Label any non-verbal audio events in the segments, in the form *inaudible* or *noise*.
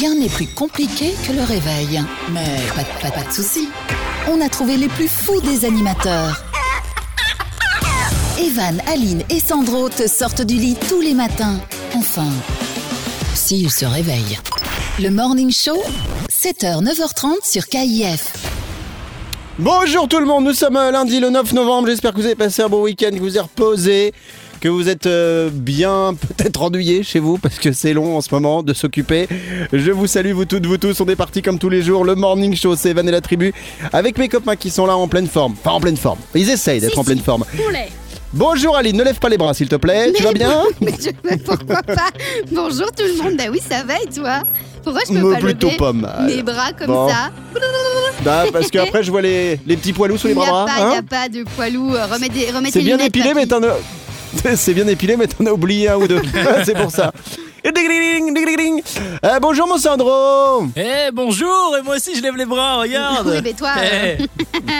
Rien n'est plus compliqué que le réveil. Mais pas, de- soucis. On a trouvé les plus fous des animateurs. *laughs* Evan, Aline et Sandro te sortent du lit tous les matins. Enfin, s'ils se réveillent. Le Morning Show, 7h, 9h30 sur KIF. Bonjour tout le monde, nous sommes lundi le 9 novembre, j'espère que vous avez passé un bon week-end, que vous êtes reposé, que vous êtes euh, bien *laughs* peut-être ennuyé chez vous parce que c'est long en ce moment de s'occuper. Je vous salue vous toutes, vous tous, on est parti comme tous les jours, le morning show, c'est Evan et la tribu, avec mes copains qui sont là en pleine forme, pas en pleine forme, ils essayent d'être en pleine forme. Bonjour Aline, ne lève pas les bras s'il te plaît, tu vas bien *laughs* mais, je- mais pourquoi pas Bonjour tout le monde, bah oui ça va et toi? Pourquoi je peux Me pas plutôt lever pas mal. mes bras comme Bon. ça? Bah parce que après je vois les, les petits poilous sous les Il n'y a, bras. hein a pas de poilou, euh, remets, des, remets C'est bien épilé, mais papy. *laughs* C'est bien épilé, mais t'en as oublié un ou deux. *laughs* *laughs* c'est pour ça. Euh, bonjour mon Sandro. Eh bonjour Et moi aussi je lève les bras, regarde Oui, mais toi, euh, Eh, Bah,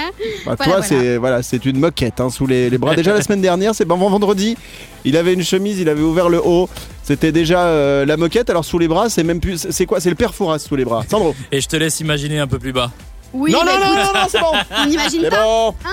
Voilà, toi, voilà. c'est voilà, c'est une moquette hein, sous les, les bras. Déjà la semaine dernière, c'est ben, vendredi, il avait une chemise, il avait ouvert le haut. C'était déjà euh, la moquette. Alors sous les bras, c'est même plus. C'est quoi? C'est le père Fouras sous les bras. Sandro. Et je te laisse imaginer un peu plus bas. oui, non, mais non, non, écoute, non, non, c'est bon. on n'imagine C'est pas. bon. Hein?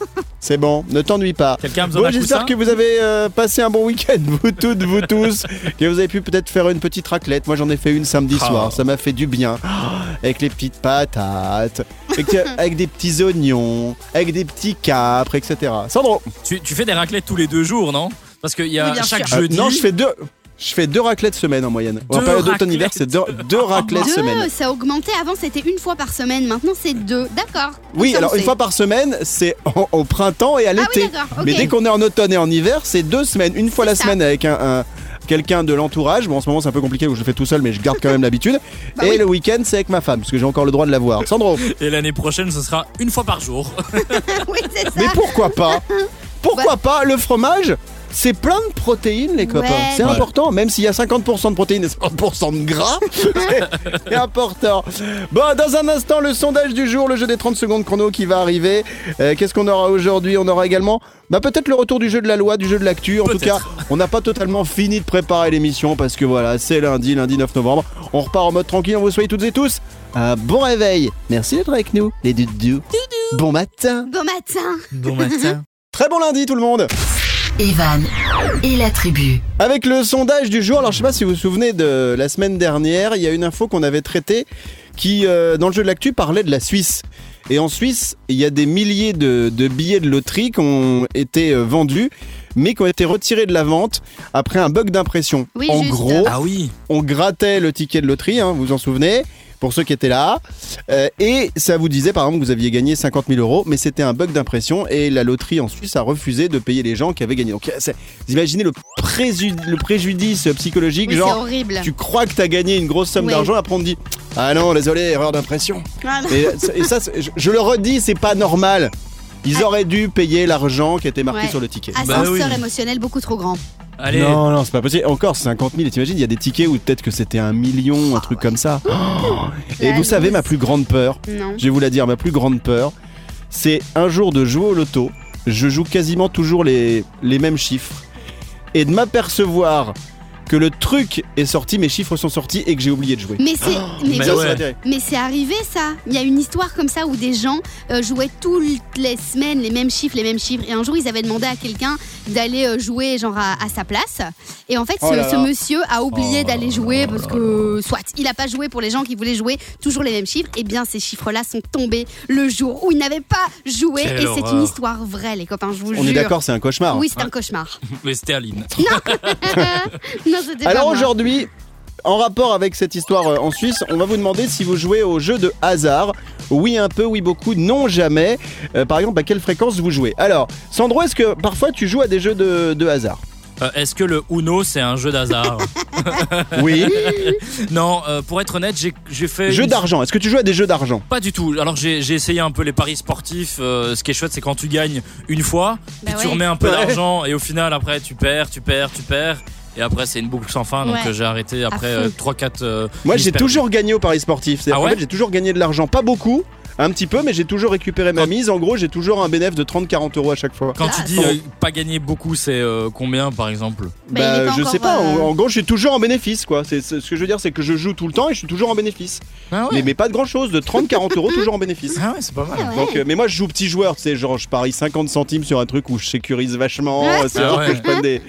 *laughs* C'est bon, ne t'ennuie pas. Quelqu'un Bon, j'espère que vous avez euh, passé un bon week-end, *laughs* vous toutes, vous tous, que vous avez pu peut-être faire une petite raclette. Moi, j'en ai fait une samedi Ah. soir, ça m'a fait du bien. *gasps* Avec les petites patates, avec, avec des petits oignons, avec des petits capres, etc. Sandro tu, tu fais des raclettes tous les deux jours, non? Parce qu'il y a Oui, chaque sûr. Euh, jeudi... Non, je fais deux. Je fais deux raclettes semaine en moyenne. en période d'automne-hiver, c'est deux, deux raclettes Deux, semaine. ça a augmenté. Avant, c'était une fois par semaine. Maintenant, c'est deux. D'accord. Oui, alors une fois par semaine, c'est au printemps et à Ah oui, l'été. d'accord. ok. Mais dès qu'on est en automne et en hiver, c'est deux semaines. Une fois la ça. semaine avec un, un- quelqu'un de l'entourage. Bon, en ce moment, c'est un peu compliqué, où je le fais tout seul, mais je garde quand même l'habitude. Bah et oui. le week-end, c'est avec ma femme, parce que j'ai encore le droit de la voir. Sandro, *laughs* Et l'année prochaine, ce sera une fois par jour. *laughs* oui, c'est *laughs* ça. mais pourquoi pas? Pourquoi pas? Le fromage c'est plein de protéines, les copains. Ouais, c'est important, même s'il y a 50% de protéines et 50% de gras. *laughs* c'est- important. Bon, dans un instant, le sondage du jour, le jeu des 30 secondes chrono qui va arriver. Euh, Qu'est-ce qu'on aura aujourd'hui? On aura également bah, peut-être le retour du jeu de la loi, du jeu de l'actu. En tout cas, on n'a pas totalement fini de préparer l'émission parce que voilà, c'est lundi, lundi 9 novembre. On repart en mode tranquille. On vous souhaite toutes et tous un bon réveil. Merci d'être avec nous, les doudous. Bon matin. Bon matin. Bon matin. *laughs* Très bon lundi, tout le monde. Evan et la tribu. Avec le sondage du jour, alors je sais pas si vous vous souvenez de la semaine dernière, il y a une info qu'on avait traitée qui, euh, dans le jeu de l'actu, parlait de la Suisse. Et en Suisse, il y a des milliers de, de billets de loterie qui ont été euh, vendus, mais qui ont été retirés de la vente après un bug d'impression. Oui, en juste. gros, Ah oui on grattait le ticket de loterie, hein, vous vous en souvenez pour ceux qui étaient là, Euh, et ça vous disait par exemple que vous aviez gagné 50 000 euros, mais c'était un bug d'impression et la loterie en Suisse a refusé de payer les gens qui avaient gagné. Donc c'est- vous imaginez le, préju- le préjudice psychologique, Oui, genre horrible. tu crois que tu as gagné une grosse somme Oui. d'argent, après on te dit ah non désolé erreur d'impression. Ah, non. Et, et ça, je le redis, c'est pas normal. Ils auraient dû payer l'argent qui était marqué Ouais. sur le ticket. Bah Ascenseur oui. émotionnel beaucoup trop grand. Allez Non, non, c'est pas possible. Encore 50 000, et t'imagines, il y a des tickets où peut-être que c'était un million, un truc comme ça. Oh *gasps* et La vous savez, ma plus grande peur, Non. je vais vous la dire, ma plus grande peur, c'est un jour de jouer au loto. Je joue quasiment toujours les, les mêmes chiffres. Et de m'apercevoir que le truc est sorti, mes chiffres sont sortis et que j'ai oublié de jouer. Mais c'est mais, Mais ouais. mais c'est arrivé ça. Il y a une histoire comme ça où des gens euh, jouaient toutes les semaines les mêmes chiffres, les mêmes chiffres. Et un jour, ils avaient demandé à quelqu'un d'aller euh, jouer genre à, à sa place. Et en fait, Oh ce, là ce là. monsieur a oublié Oh d'aller jouer parce que soit il a pas joué pour les gens qui voulaient jouer toujours les mêmes chiffres. Et bien, ces chiffres-là sont tombés le jour où il n'avait pas joué. Quelle et c'est une histoire vraie, les copains. Je vous On jure. est d'accord, c'est un cauchemar. Oui, c'est un cauchemar. *laughs* Mais c'était Aline. non, *laughs* pas Alors aujourd'hui, en rapport avec cette histoire euh, en Suisse, on va vous demander si vous jouez au jeu de hasard. Oui un peu, oui beaucoup, non jamais. Euh, par exemple, à quelle fréquence vous jouez? Alors, Sandro, est-ce que parfois tu joues à des jeux de, de hasard? Euh, Est-ce que le Uno c'est un jeu d'hasard? *laughs* Oui. *laughs* Non, euh, pour être honnête, j'ai j'ai fait. jeux une- d'argent. Est-ce que tu joues à des jeux d'argent? Pas du tout. Alors j'ai j'ai essayé un peu les paris sportifs. euh, ce qui est chouette, c'est quand tu gagnes une fois, Bah puis tu ouais. remets un peu Ouais. d'argent et au final après tu perds, tu perds, tu perds. Et après c'est une boucle sans fin. Donc Ouais. euh, j'ai arrêté après fond. euh, 3-4 Moi, j'ai toujours gagné au paris sportif. C'est-à-dire Ah ouais fait, j'ai toujours gagné de l'argent. Pas beaucoup, Un petit peu, mais j'ai toujours récupéré ma mise. En gros, j'ai toujours un bénéfice de 30-40 euros à chaque fois. Quand tu Classe. dis euh, pas gagner beaucoup, c'est euh, combien par exemple Bah, il est pas je encore, sais pas. En, euh, en gros, je suis toujours en bénéfice, quoi. C'est c'est- ce que je veux dire, c'est que je joue tout le temps et je suis toujours en bénéfice. Ah Mais, mais pas de grand chose, de 30-40 euros toujours en bénéfice. *laughs* Ah ouais, c'est pas mal. Ah ouais. Donc, euh, mais moi je joue petit joueur, tu sais, genre je parie 50 centimes sur un truc où je sécurise vachement, Ouais. euh, c'est Ah ouais. que je prenne des,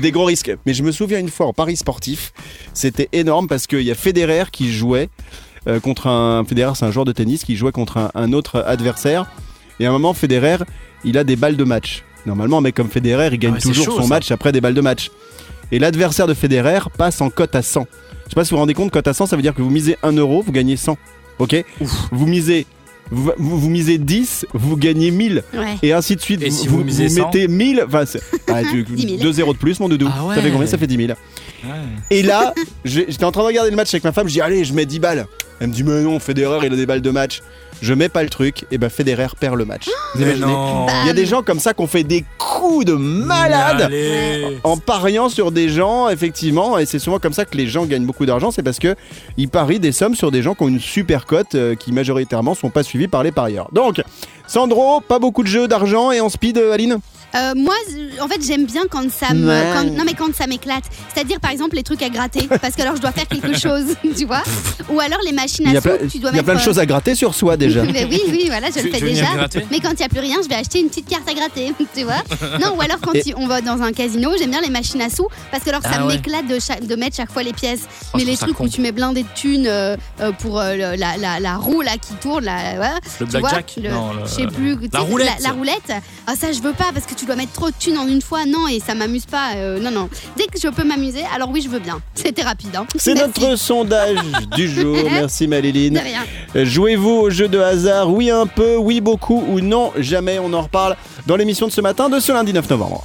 des gros risques. Mais je me souviens une fois en paris sportif, c'était énorme parce qu'il y a Federer qui jouait euh, contre un. Federer, c'est un joueur de tennis qui jouait contre un, un autre adversaire. Et à un moment, Federer, il a des balles de match. Normalement, un mec comme Federer, il gagne Ah ouais, toujours chaud, son ça. match après des balles de match. Et l'adversaire de Federer passe en cote à 100. Je sais pas si vous vous rendez compte, cote à 100, ça veut dire que vous misez 1 euro, vous gagnez 100. Ok Vous misez. Vous, vous- vous misez 10, vous gagnez 1000 Ouais. et ainsi de suite. Et si vous misez 100? mettez 1000, enfin, ah, *laughs* tu- 10 000. deux zéros de plus, mon doudou. Ah ouais. Ça fait combien Ça fait 10 000. Et là, j'étais en train de regarder le match avec ma femme, je dis allez, je mets 10 balles. Elle me dit mais non, Federer, il a des balles de match. Je mets pas le truc, et ben Federer perd le match. *gasps* Vous imaginez. Il y a des gens comme ça qui ont fait des coups de malade Allez. en pariant sur des gens, effectivement, et c'est souvent comme ça que les gens gagnent beaucoup d'argent, c'est parce que ils parient des sommes sur des gens qui ont une super cote, euh, qui majoritairement sont pas suivis par les parieurs. Donc, Sandro, pas beaucoup de jeux d'argent et en speed, euh, Aline? Euh, moi, en fait, j'aime bien quand ça me, Ouais. quand- non mais quand ça m'éclate. C'est-à-dire, par exemple, les trucs à gratter, parce que alors je dois faire quelque *laughs* chose, *laughs* tu vois. Ou alors les machines Il y à sous, tu dois il y a plein de euh, choses à gratter sur soi déjà. *laughs* Mais oui, oui, voilà, je Tu- le fais déjà. Mais quand il n'y a plus rien, je vais acheter une petite carte à gratter, tu vois. Non, ou alors quand Et- on va dans un casino, j'aime bien les machines à sous, parce que alors ça Ah ouais. m'éclate de, mettre chaque fois les pièces. Oh, Mais les trucs où tu mets blindé de thunes euh, euh, pour euh, la, la, la roue là qui tourne, là. Le blackjack? je sais plus. sais, roulette. La, la roulette. Ah ça je veux pas parce que tu dois mettre trop de thunes en une fois. Non et ça m'amuse pas. euh, non non. Dès que je peux m'amuser, alors oui je veux bien. C'était rapide. Hein. C'est notre sondage *laughs* du jour. Merci De Maléline. rien. Jouez-vous au jeu de hasard? Oui un peu, oui beaucoup ou non? Jamais On en reparle dans l'émission de ce matin de ce lundi 9 novembre.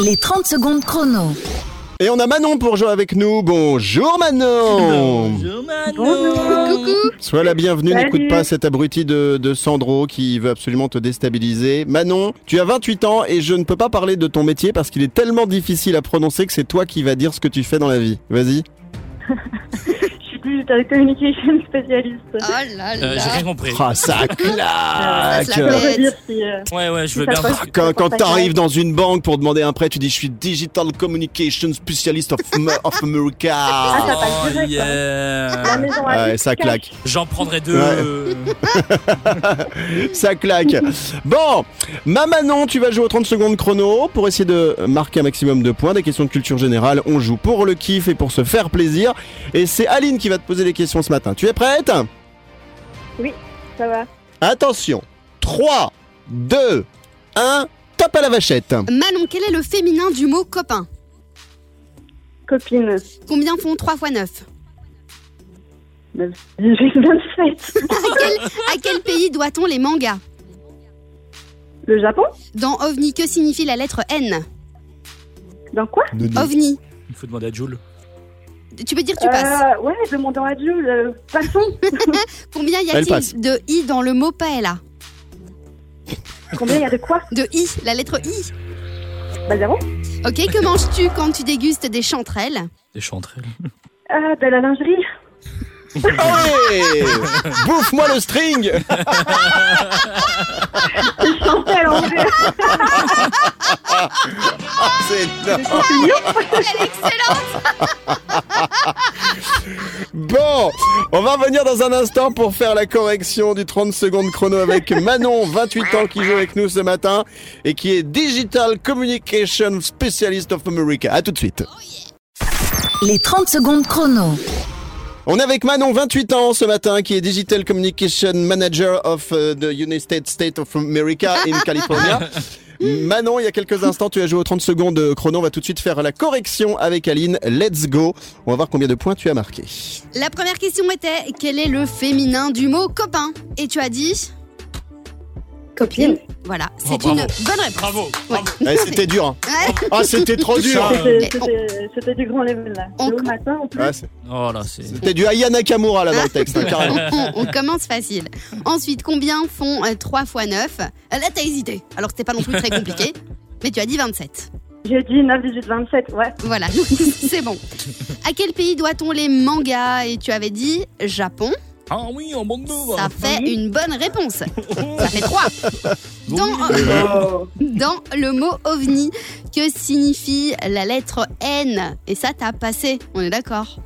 Les 30 secondes chrono. Et on a Manon pour jouer avec nous. Bonjour Manon Coucou. Sois la bienvenue, Salut. n'écoute pas cet abruti de, de Sandro qui veut absolument te déstabiliser. Manon, tu as 28 ans et je ne peux pas parler de ton métier parce qu'il est tellement difficile à prononcer que c'est toi qui vas dire ce que tu fais dans la vie. Vas-y. *laughs* Je suis digital communication *laughs* spécialiste. Oh là Euh, là. J'ai rien compris. Ah, ça *laughs* Ça claque si. euh, Ouais, ouais, je veux Ça bien. que- Quand, quand t'arrives dans une banque pour demander un prêt, tu dis je suis Digital Communication Specialist of, *laughs* of America. Ah, ça passe Oh, direct, yeah. La maison à Ouais, ça claque. J'en prendrai deux. Ouais. Ça claque. Bon, ma Manon, tu vas jouer aux 30 secondes chrono pour essayer de marquer un maximum de points. Des questions de culture générale, on joue pour le kiff et pour se faire plaisir. Et c'est Aline qui va te poser les questions ce matin. Tu es prête? Ça va. Attention. 3, 2, 1, tape à la vachette. Manon, quel est le féminin du mot copain? Copine. Combien font 3 x 9 18, 27. à quel, à quel pays doit-on les mangas? Le Japon Dans OVNI, que signifie la lettre N? Dans quoi? OVNI. Il faut demander à Jules. Tu peux dire tu passes. euh, Ouais, demandons à Dieu. Euh, passons. *laughs* Combien y a-t-il de I dans le mot paella Combien il y a de quoi De I, la lettre I. Bah, zéro. Ok, que manges-tu quand tu dégustes des chanterelles Des chanterelles. Ah, de la lingerie. Allez Bouffe-moi le string Chantel en vrai. C'est énorme. Elle est excellente Bon, on va revenir dans un instant pour faire la correction du 30 secondes chrono avec Manon, 28 ans, qui joue avec nous ce matin et qui est Digital Communication Specialist of America. À tout de suite. Les 30 secondes chrono. On est avec Manon, 28 ans ce matin, qui est Digital Communication Manager of uh, the United States of America in California. *laughs* Manon, il y a quelques instants, tu as joué aux 30 secondes chrono. On va tout de suite faire la correction avec Aline. Let's go. On va voir combien de points tu as marqué. La première question était quel est le féminin du mot copain? Et tu as dit Copine. Voilà, Oh, c'est bravo. une bonne réponse. Bravo. Ouais. Eh, c'était dur. hein. Ouais. *laughs* Ah, c'était trop dur. Ça, C'était- du grand level là. On- Le matin en plus. C'est- Oh là, c'est. C'était du Aya Nakamura là dans le texte, hein, *laughs* carrément. on, on commence facile. Ensuite, combien font euh, 3 x 9 Là, t'as hésité. Alors, c'était pas non plus très compliqué. *laughs* Mais tu as dit 27. J'ai dit 9, 18, 27. Ouais. Voilà, c'est bon. À quel pays doit-on les mangas? Et tu avais dit Japon. Ah oui, en bande de. Ça fait une bonne réponse. *laughs* Ça fait 3. Dans, Oh. dans le mot ovni, que signifie la lettre N? Et ça, t'as passé, on est d'accord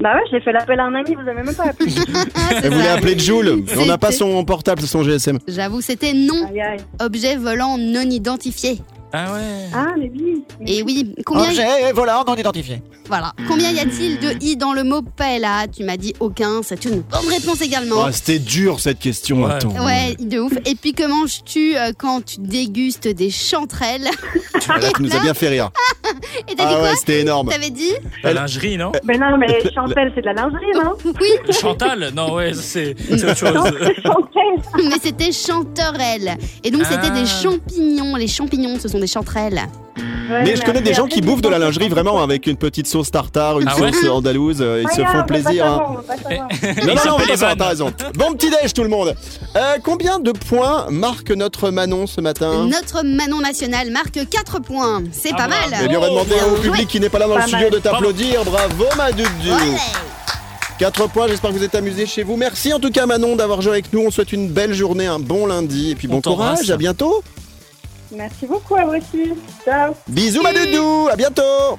Bah ouais, j'ai fait l'appel à un ami, vous avez même pas appelé. *laughs* Ah, c'est Elle voulait appeler Joule. On n'a pas son portable, son GSM. J'avoue, c'était non. Aïe aïe. Objet volant non identifié. Ah ouais. Ah, mais oui. Et oui, combien, voilà, non identifié. voilà. combien y a-t-il de i dans le mot paella? Tu m'as dit aucun, c'est une bonne réponse également. Oh, C'était dur cette question. Ouais. Attends. Ouais, de ouf. Et puis que manges-tu euh, quand tu dégustes des chanterelles? Là, tu nous as bien fait rire. Et t'as dit Ah quoi ouais, c'était énorme. T'avais dit La lingerie, non Mais non, mais Chantel, c'est de la lingerie, non *laughs* Oui, Chantal Non, ouais, c'est c'est autre Non, chose. *laughs* mais c'était chanterelles. Et donc c'était Ah. des champignons. Les champignons, ce sont des chanterelles. Mais je connais des gens qui bouffent de la lingerie vraiment avec une petite sauce tartare, une Ah ouais sauce andalouse. euh, Ils Ah, se on font plaisir. hein. savoir, on va pas savoir. Non, *laughs* non, non, on s'appelle va pas savoir, Evan. t'as raison. Bon petit déj tout le monde. Euh, combien de points marque notre Manon ce matin Notre Manon national marque 4 points. C'est Ah pas bah, mal. Eh bien, on va demander au public qui n'est pas là dans le studio mal. de t'applaudir. Bravo Madudu. Ouais. 4 points, j'espère que vous êtes amusés chez vous. Merci en tout cas Manon d'avoir joué avec nous. On souhaite une belle journée, un bon lundi et puis On bon courage, à bientôt. Merci beaucoup à vous aussi. Ciao. Bisous Madoudou, à bientôt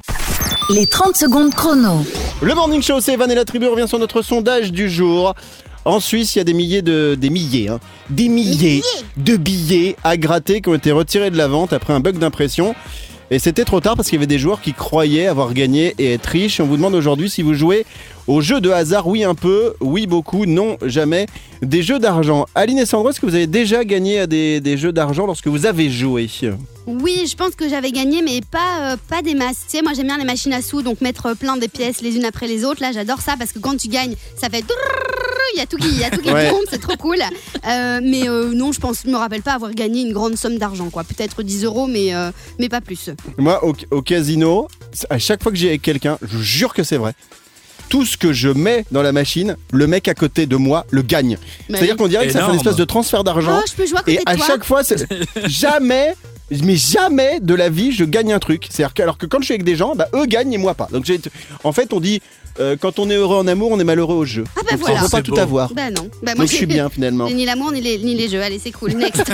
Les 30 secondes chrono. Le Morning Show, c'est Evan et la tribu, revient sur notre sondage du jour. En Suisse, il y a des milliers de... des milliers, hein, des milliers de billets à gratter qui ont été retirés de la vente après un bug d'impression. Et c'était trop tard parce qu'il y avait des joueurs qui croyaient avoir gagné et être riches. On vous demande aujourd'hui si vous jouez aux jeux de hasard. Oui, un peu. Oui, beaucoup. Non, jamais. Des jeux d'argent. Aline et Sandro, est-ce que vous avez déjà gagné à des, jeux d'argent lorsque vous avez joué? Oui, je pense que j'avais gagné, mais pas, euh, pas des masses. Moi j'aime bien les machines à sous, donc mettre euh, plein des pièces les unes après les autres. Là, j'adore ça parce que quand tu gagnes, ça fait. Il y a tout qui, y c'est trop cool. Mais non, je pense, me rappelle pas avoir gagné une grande somme d'argent, quoi. Peut-être 10 euros, mais, mais pas plus. Moi, au, au casino, à chaque fois que j'ai avec quelqu'un, je vous jure que c'est vrai. Tout ce que je mets dans la machine, le mec à côté de moi le gagne. C'est-à-dire qu'on dirait que ça fait une espèce de transfert d'argent. Oh, je peux jouer à côté Et de à toi. chaque fois, c'est- *laughs* jamais, mais jamais de la vie, je gagne un truc. C'est-à-dire que, alors que quand je suis avec des gens, bah, eux gagnent et moi pas. Donc, en fait, on dit, euh, quand on est heureux en amour, on est malheureux au jeu. Ah bah Donc, voilà. on peut pas tout beau. avoir. Bah non. Bah, moi, Donc, je suis bien finalement. *laughs* Ni l'amour, ni les, ni les jeux. Allez, c'est cool. Next. *laughs*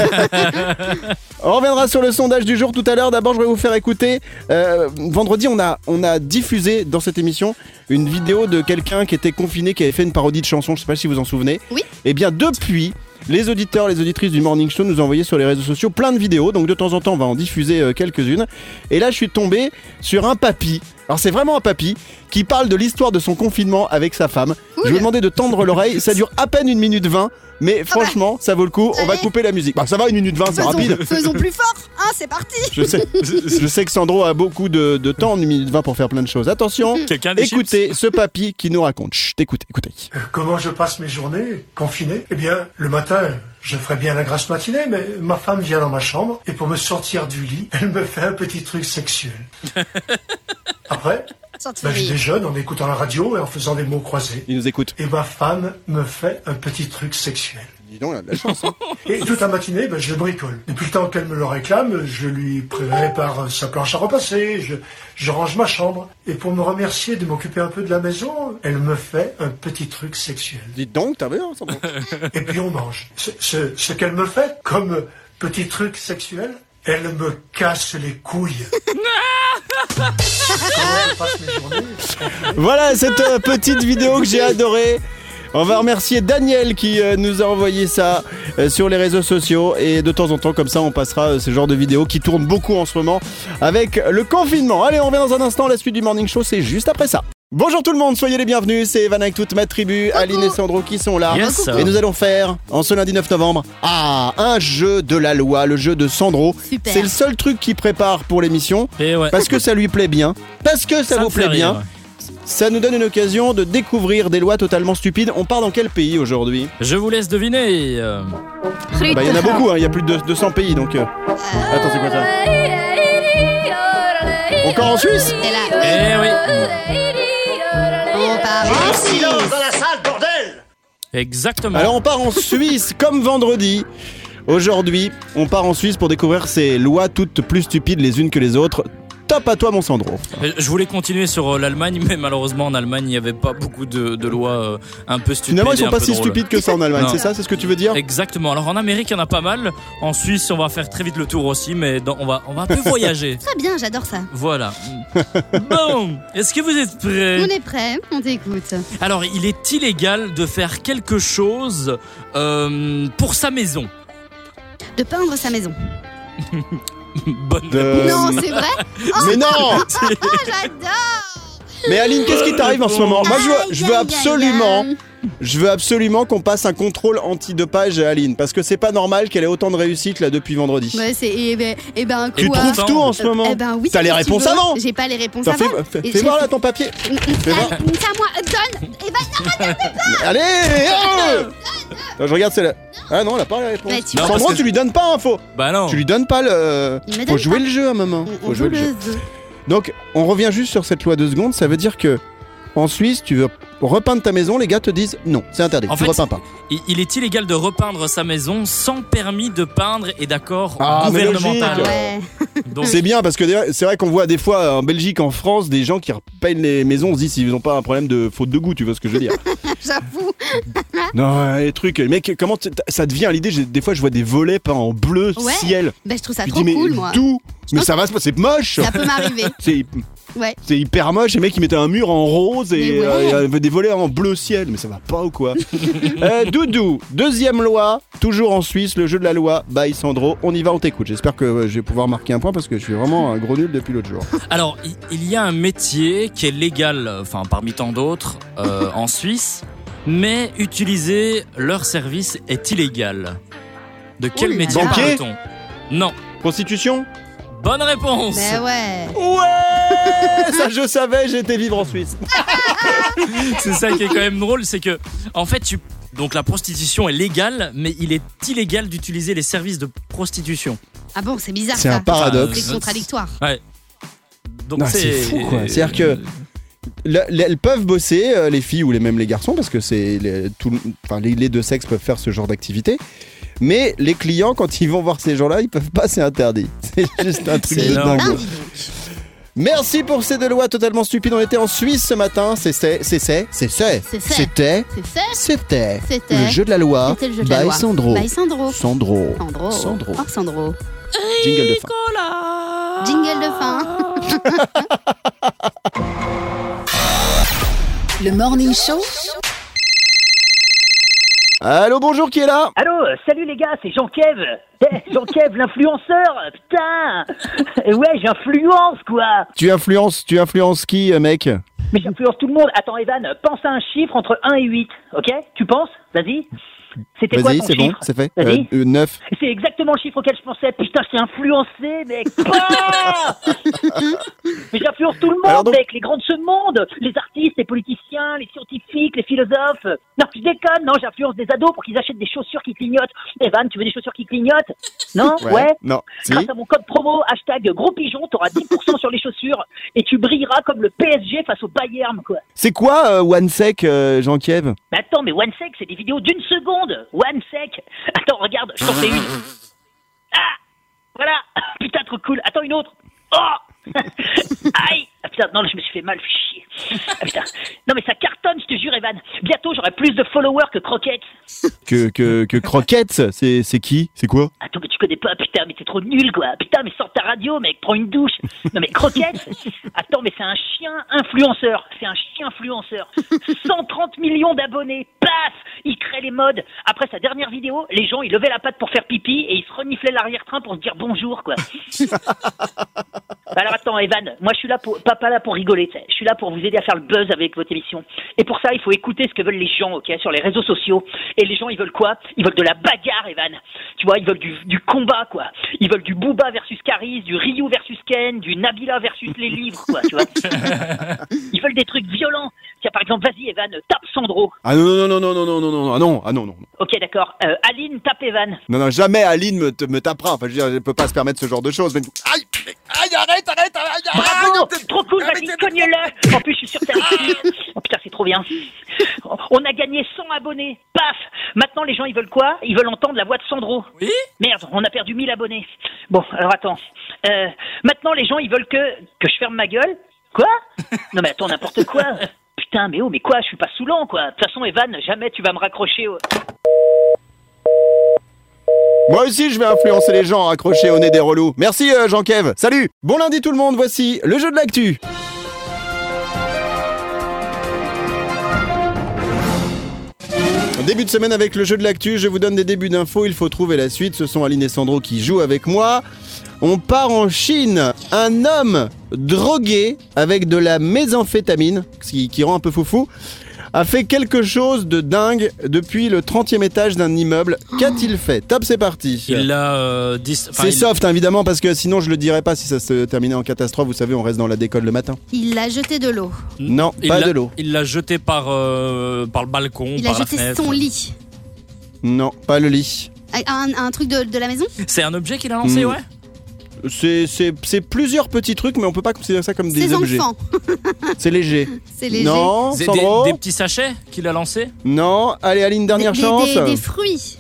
*laughs* On reviendra sur le sondage du jour tout à l'heure. D'abord, je vais vous faire écouter. euh, vendredi, on a, on a diffusé dans cette émission une vidéo de quelqu'un qui était confiné, qui avait fait une parodie de chanson. Je sais pas si vous en souvenez. Oui. Et bien, depuis, les auditeurs, les auditrices du Morning Show nous ont envoyé sur les réseaux sociaux plein de vidéos. Donc, de temps en temps, on va en diffuser euh, quelques-unes. Et là, je suis tombé sur un papy. Alors, c'est vraiment un papy qui parle de l'histoire de son confinement avec sa femme. Je vous demander de tendre l'oreille. Ça dure à peine une minute 20. Mais franchement, ça vaut le coup. On va couper la musique. Bah, ça va, une minute 20, c'est faisons, rapide. faisons plus fort. Hein, c'est parti. Je sais, je sais que Sandro a beaucoup de, de temps en 1 minute 20 pour faire plein de choses. Attention, *laughs* écoutez ce papy qui nous raconte. Chut, écoutez, écoutez. Euh, Comment je passe mes journées confinées? Eh bien, le matin, je ferai bien la grasse matinée, mais ma femme vient dans ma chambre et pour me sortir du lit, *laughs* elle me fait un petit truc sexuel. *laughs* Après, Sorti ben, je rire. déjeune en écoutant la radio et en faisant des mots croisés. Il nous écoute. Et ma femme me fait un petit truc sexuel. Dis donc, il a de la chance. hein. *laughs* Et toute la matinée, ben, je bricole. Depuis le temps qu'elle me le réclame, je lui prépare sa planche à repasser, je, je range ma chambre. Et pour me remercier de m'occuper un peu de la maison, elle me fait un petit truc sexuel. Dites donc, t'as vu, hein, Sandro Et puis on mange. Ce, ce- ce qu'elle me fait, comme petit truc sexuel, elle me casse les couilles. *laughs* Voilà cette euh, petite vidéo que j'ai adorée. On va remercier Daniel qui euh, nous a envoyé ça euh, sur les réseaux sociaux et de temps en temps comme ça on passera ce genre de vidéos qui tournent beaucoup en ce moment avec le confinement. Allez on revient dans un instant, la suite du Morning Show c'est juste après ça. Bonjour tout le monde, soyez les bienvenus, c'est Evan avec toute ma tribu, Aline et Sandro qui sont là. Yes. Et nous allons faire, en ce lundi 9 novembre, ah, un jeu de la loi, le jeu de Sandro. Super. C'est le seul truc qu'il prépare pour l'émission, Et ouais. parce que ça lui plaît bien, parce que ça, me vous fait plaît bien. Ça nous donne une occasion de découvrir des lois totalement stupides. On part dans quel pays aujourd'hui? Je vous laisse deviner. euh, Bah il y en a beaucoup, hein, il y a plus de 200 pays donc... euh, Attends, c'est quoi ça? Encore en Suisse? Et là, oui, Eh oui. On part en Suisse. Exactement. Alors on part en Suisse comme vendredi. Aujourd'hui, on part en Suisse pour découvrir ces lois toutes plus stupides les unes que les autres. Top à toi, mon Sandro. Euh, Je voulais continuer sur euh, l'Allemagne, mais malheureusement en Allemagne il n'y avait pas beaucoup de, de lois euh, un peu stupides. Finalement, ils sont pas si drôles. stupides que ça en Allemagne, c'est ça C'est ce que tu veux dire Exactement. Alors en Amérique il y en a pas mal. En Suisse on va faire très vite le tour aussi, mais dans- on va on va un peu *laughs* voyager. Très bien, j'adore ça. Voilà. *laughs* Bon, est-ce que vous êtes prêts On est prêt, on t'écoute. Alors, il est illégal de faire quelque chose euh, pour sa maison. De peindre sa maison. *laughs* *laughs* Bonne De-. Non, c'est vrai *laughs* Mais non *laughs* J'adore Mais Aline, qu'est-ce qui t'arrive en ce moment Moi, je veux, je veux Aïe, aïe, aïe, absolument, aïe. Je veux absolument qu'on passe un contrôle antidopage à Aline, parce que c'est pas normal qu'elle ait autant de réussite là depuis vendredi. Ouais, c'est. Eh ben, eh ben Et Tu trouves tout en ce Euh, moment Eh ben oui. T'as les réponses avant J'ai pas les réponses avant. fais, fais- fais voir là ton papier. Fais voir. Euh, C'est à moi, donne Eh ben, *laughs* Allez oh Attends, Je regarde celle-là. Ah non, elle a pas la réponse. Ouais, tu- Non, Sandro, parce que- tu lui donnes pas info. Bah non. Tu lui donnes pas le. Faut jouer pas. le jeu à un moment. on, Faut on jouer joue le jeu. le jeu. Donc, on revient juste sur cette loi de secondes. Ça veut dire que en Suisse, tu veux repeindre ta maison, les gars te disent non, c'est interdit. En tu fait, repeins pas. Il il est illégal de repeindre sa maison sans permis de peindre et d'accord Ah, mais gouvernemental. Ouais. C'est bien parce que c'est vrai qu'on voit des fois en Belgique, en France, des gens qui repeignent les maisons. On se dit s'ils n'ont pas un problème de faute de goût, tu vois ce que je veux dire *laughs* J'avoue. *laughs* Non, les trucs, mec, comment ça devient l'idée Des fois, je vois des volets peints en bleu Ouais. ciel. Ben, je trouve ça Je trop dis mais cool, moi. d'où? Mais ça va se passer, c'est moche. Ça peut m'arriver. *laughs* C'est Ouais. c'est hyper moche. Les mecs, ils mettaient un mur en rose et Mais ouais. euh, des volets en bleu ciel. Mais ça va pas ou quoi *laughs* Euh, Doudou, deuxième loi, toujours en Suisse, le jeu de la loi, by Sandro. On y va, on t'écoute. J'espère que euh, je vais pouvoir marquer un point parce que je suis vraiment un gros nul depuis l'autre jour. *laughs* Alors, il- y a un métier qui est légal, enfin parmi tant d'autres, euh, en Suisse, mais utiliser leur service est illégal. De quel Ouh métier parle-t-on? Non. Prostitution Bonne réponse. Ben ouais. Ouais *laughs* Ça, je savais, j'étais vivre en Suisse. *laughs* C'est ça qui est quand même drôle, c'est que en fait, tu donc la prostitution est légale, mais il est illégal d'utiliser les services de prostitution. Ah bon, c'est bizarre C'est un paradoxe. C'est contradictoire. Donc Non, c'est fou, quoi. C'est-à-dire que- Le- le- elles peuvent bosser, euh, les filles ou les, même les garçons, parce que c'est les, tout le- enfin, les, les deux sexes peuvent faire ce genre d'activité. Mais les clients, quand ils vont voir ces gens-là, ils peuvent pas, c'est interdit. *laughs* C'est juste un truc de énorme. dingue. Merci pour ces deux lois totalement stupides. On était en Suisse ce matin. C'est c'est c'est c'est c'est c'est C'est c'est. c'était c'était C'était. le jeu de la loi. C'était le jeu de la by loi. Sandro. By Sandro. Sandro. Sandro. Sandro. Oh, Sandro. Jingle de fin. Jingle de fin. *laughs* Le Morning Show, Allô, bonjour, qui est là Allô, salut les gars, c'est Jean-Kev. Eh, Jean-Kev, *laughs* l'influenceur, putain. Ouais, j'influence quoi. Tu influences, tu influences qui, euh, mec Mais j'influence tout le monde. Attends, Evan, pense à un chiffre entre 1 et 8, ok? Tu penses? Vas-y. C'était quoi ton c'est bon, chiffre c'est fait. Vas-y. Euh, euh. *laughs* C'est exactement le chiffre auquel je pensais. Putain, je t'ai influencé, mec. *laughs* Ah Mais j'influence tout le monde, donc- mec. Les grands de ce monde. Les artistes, les politiciens, les scientifiques, les philosophes. Non, je déconne. Non, j'influence des ados pour qu'ils achètent des chaussures qui clignotent. Evan, tu veux des chaussures qui clignotent? Non? Ouais. Non. Si. Grâce à mon code promo, hashtag gros pigeon, t'auras 10% sur les chaussures et tu brilleras comme le PSG face au Bayern, quoi. C'est quoi euh, OneSec, euh, Jean-Kiev? Mais attends, mais OneSec, c'est des vidéos d'une seconde. OneSec. *laughs* Attends, regarde, je t'en fais une. Ah Voilà *laughs* Putain, trop cool. Attends, une autre. Oh Aïe ah, Putain, non, je me suis fait mal, chier. Ah, putain. Non, mais ça cartonne, je te jure, Evan. Bientôt, j'aurai plus de followers que Croquettes. que, que, que Croquettes, c'est c'est qui? C'est quoi? Attends, mais tu connais pas, putain, mais t'es trop nul, quoi. Putain, mais sors ta radio, mec, prends une douche. Non, mais Croquette Attends, mais c'est un chien influenceur. C'est un chien influenceur. 130 millions d'abonnés. Paf Il crée les modes. Après sa dernière vidéo, les gens, ils levaient la patte pour faire pipi et ils se reniflaient l'arrière-train pour se dire bonjour, quoi. *laughs* Alors attends, Evan, moi je suis là pour, pas, pas là pour rigoler, je suis là pour vous aider à faire le buzz avec votre émission. Et pour ça, il faut écouter ce que veulent les gens, ok, sur les réseaux sociaux. Et les gens, ils veulent quoi? Ils veulent de la bagarre, Evan. Tu vois, ils veulent du, du combat, quoi. Ils veulent du Booba versus Caris, du Ryu versus Ken, du Nabila versus les livres, quoi, tu vois. *laughs* Ils veulent des trucs violents. Tiens, par exemple, vas-y, Evan, tape Sandro. Ah non, non, non, non, non, non, non, non, ah non, ah non, non. Ok, d'accord. Euh, Aline, tape Evan. Non, non, jamais Aline me, me tapera. Enfin, je veux dire, elle peut pas se permettre ce genre de choses. Aïe Aïe, arrête, arrête, arrête Bravo arrête, Trop cool, vas-y, cogne-le En plus, je suis sûr que t'as réussi. Oh putain, c'est trop bien. On a gagné 100 abonnés. Paf Maintenant, les gens, ils veulent quoi? Ils veulent entendre la voix de Sandro. Oui Merde, on a perdu 1000 abonnés. Bon, alors attends. Euh, maintenant, les gens, ils veulent que, que je ferme ma gueule. Quoi? Non, mais attends, n'importe quoi. *laughs* Putain, mais oh, mais quoi? Je suis pas saoulant, quoi. De toute façon, Evan, jamais tu vas me raccrocher au... Moi aussi, je vais influencer les gens à accrocher au nez des relous. Merci euh, Jean-Kev. Salut. Bon lundi tout le monde, voici le jeu de l'actu. Début de semaine avec le jeu de l'actu, je vous donne des débuts d'infos, il faut trouver la suite. Ce sont Aline et Sandro qui jouent avec moi. On part en Chine. Un homme drogué avec de la mésamphétamine, ce qui, qui rend un peu foufou, a fait quelque chose de dingue depuis le 30e étage d'un immeuble. Qu'a-t-il fait Top, c'est parti. Il l'a euh, dis- enfin, C'est il- soft hein, évidemment parce que sinon je le dirais pas si ça se terminait en catastrophe. Vous savez, on reste dans la décolle le matin. Il a jeté de l'eau. Non, il pas l'a- de l'eau. Il l'a jeté par, euh, par le balcon, Il a par la jeté son lit. Non, pas le lit. Un, un truc de, de la maison? C'est un objet qu'il a lancé, Mm. ouais? C'est c'est- c'est plusieurs petits trucs, mais on peut pas considérer ça comme des objets. enfants. *laughs* C'est léger. C'est léger. Non, C'est des, des petits sachets qu'il a lancés Non, allez Aline, dernière des, chance. Des, des fruits.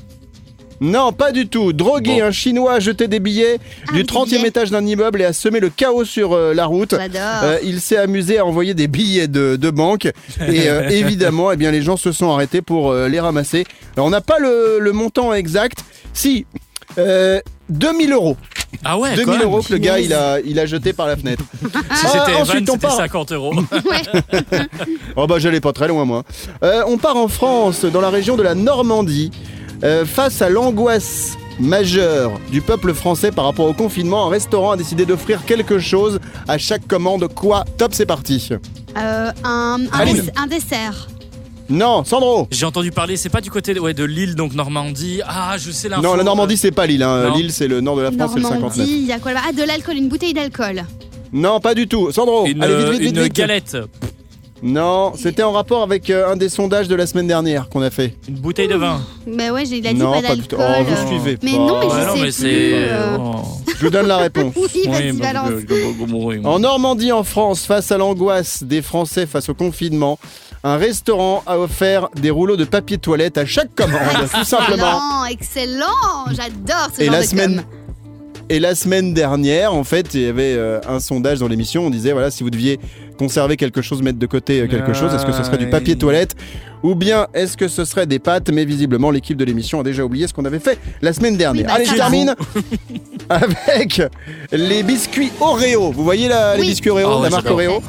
Non, pas du tout. Drogué, Bon. un Chinois a jeté des billets Ah, du des 30e billets. étage d'un immeuble et a semé le chaos sur euh, la route. Euh, il s'est amusé à envoyer des billets de, de banque et euh, *laughs* évidemment, eh bien, les gens se sont arrêtés pour euh, les ramasser. Alors, on n'a pas le, le montant exact. Si, euh, 2000 euros. Ah ouais, quand 2000 même. euros que le gars il a, il a jeté par la fenêtre. *laughs* Si Ah, c'était Evan, ensuite, on part. 50 euros. *laughs* Ouais. *laughs* Oh bah j'allais pas très loin moi. Euh, on part en France, dans la région de la Normandie, euh, face à l'angoisse majeure du peuple français par rapport au confinement. Un restaurant a décidé d'offrir quelque chose à chaque commande. Quoi? Top, c'est parti. Euh, un, un, Aline. dess- un dessert. Non, Sandro. J'ai entendu parler, c'est pas du côté de, ouais, de l'île, donc Normandie. Ah, je sais l'info. Non, la Normandie c'est pas l'île. hein. L'île c'est le nord de la France, c'est le 59. Normandie, il y a quoi là-bas? Ah, de l'alcool, une bouteille d'alcool. Non, pas du tout. Sandro, Une, allez vite, vite, vite, une vite. galette, Non, c'était en rapport avec euh, un des sondages de la semaine dernière qu'on a fait. une bouteille de vin. Mais ouais, j'ai- il a dit non, pas pas du tout. d'alcool. Oh, vous suivez Mais pas. non, mais je Ouais, non, sais mais plus, c'est. euh. Oh. *laughs* Je vous donne la réponse. Oui, vas-y, Oui, bah, balance. bah, En Normandie, en France, face à l'angoisse des Français face au confinement, un restaurant a offert des rouleaux de papier toilette à chaque commande, *laughs* tout simplement. Excellent, excellent. J'adore ce Et genre la de semaine, com. et la semaine dernière, en fait, il y avait euh, un sondage dans l'émission. On disait voilà, si vous deviez conserver quelque chose, mettre de côté euh, quelque chose, est-ce que ce serait du papier toilette ou bien est-ce que ce serait des pâtes? Mais visiblement, l'équipe de l'émission a déjà oublié ce qu'on avait fait la semaine dernière. Oui, bah, Allez, je termine *laughs* avec les biscuits Oreo. Vous voyez là, les Oui. biscuits Oreo, Ah ouais, la marque j'adore. Oreo?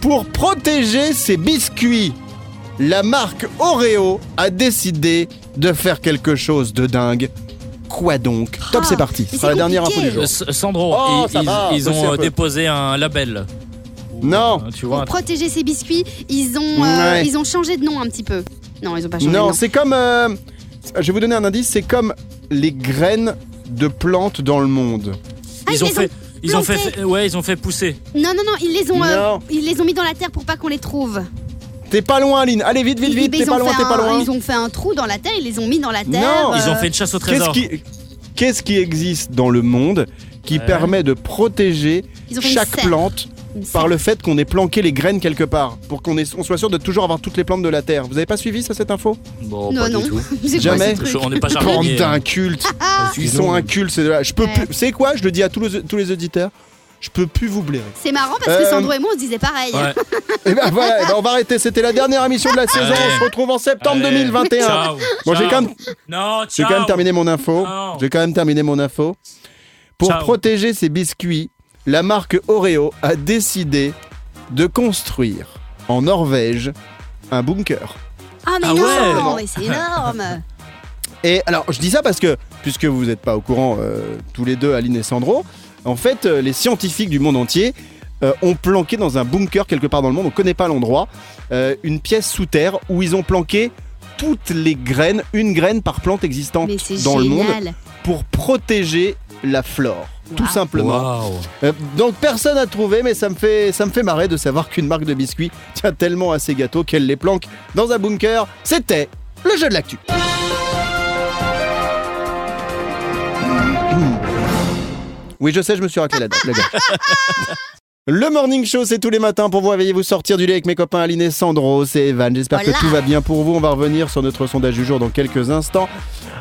Pour protéger ces biscuits, la marque Oreo a décidé de faire quelque chose de dingue. Quoi donc? Top, Ah, c'est parti. Ce sera la c'est dernière info du jour. S- Sandro, Oh, ils, ça ils- va, ils aussi ont un déposé un label. Non, Tu vois, Pour protéger ces biscuits, ils ont, euh, Ouais. ils ont changé de nom un petit peu. Non, ils ont pas changé de non, c'est comme. euh, je vais vous donner un indice. C'est comme les graines de plantes dans le monde. Ah, ils ont fait, ils ont fait, ouais, ils ont fait pousser. Non, non, non, ils les ont, euh, ils les ont mis dans la terre pour pas qu'on les trouve. T'es pas loin, Aline. Allez, vite, vite, vite. ils T'es ont pas loin, fait t'es pas un- loin. Ils ont fait un trou dans la terre, ils les ont mis dans la terre. Non. Ils ont fait une chasse au Qu'est-ce trésor. qui, qu'est-ce qui existe dans le monde qui Ouais. permet de protéger chaque plante par le fait qu'on ait planqué les graines quelque part pour qu'on ait- on soit sûr de toujours avoir toutes les plantes de la terre. Vous avez pas suivi ça cette info? Bon, Non, pas non. du tout. *laughs* C'est quoi Jamais. ce truc On n'est pas Bande chargé. d'incultes. Ils sont incultes. c'est de la- Je peux Ouais. plus. C'est quoi? Je le dis à tous les, tous les auditeurs. Je peux plus vous blairer. C'est marrant parce que Euh, Sandro et moi on se disait pareil. Ouais. *laughs* Et ben voilà, eh ben on va arrêter. C'était la dernière émission de la saison. Allez. On se retrouve en septembre Allez. 2021. Ciao. Bon, j'ai Ciao. quand même, Non, j'ai ciao. quand même terminé mon info. J'ai quand même terminé mon info. Pour Ciao. protéger ces biscuits, la marque Oreo a décidé de construire en Norvège un bunker. Ah mais Ah non, ouais. mais c'est *laughs* énorme. Et alors, je dis ça parce que, puisque vous n'êtes pas au courant euh, tous les deux, Aline et Sandro, en fait, euh, les scientifiques du monde entier euh, ont planqué dans un bunker quelque part dans le monde, on ne connaît pas l'endroit, euh, une pièce sous terre où ils ont planqué toutes les graines, une graine par plante existante dans le monde, pour protéger la flore. Tout simplement. Euh, donc personne n'a trouvé, mais ça me fait ça me fait marrer de savoir qu'une marque de biscuits tient tellement à ses gâteaux qu'elle les planque dans un bunker. C'était le jeu de l'actu. Oui, je sais, je me suis raté la date. *laughs* Le morning show, c'est tous les matins pour vous réveiller, vous sortir du lit avec mes copains Aline et Sandro. C'est Evan. J'espère Voilà. que tout va bien pour vous. On va revenir sur notre sondage du jour dans quelques instants